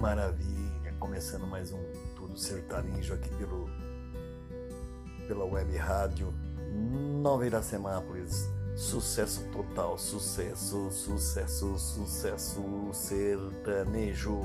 Maravilha, começando mais um Tudo Sertanejo aqui pelo pela web rádio Nova Iracemápolis. Sucesso total, sucesso, sucesso, sucesso sertanejo.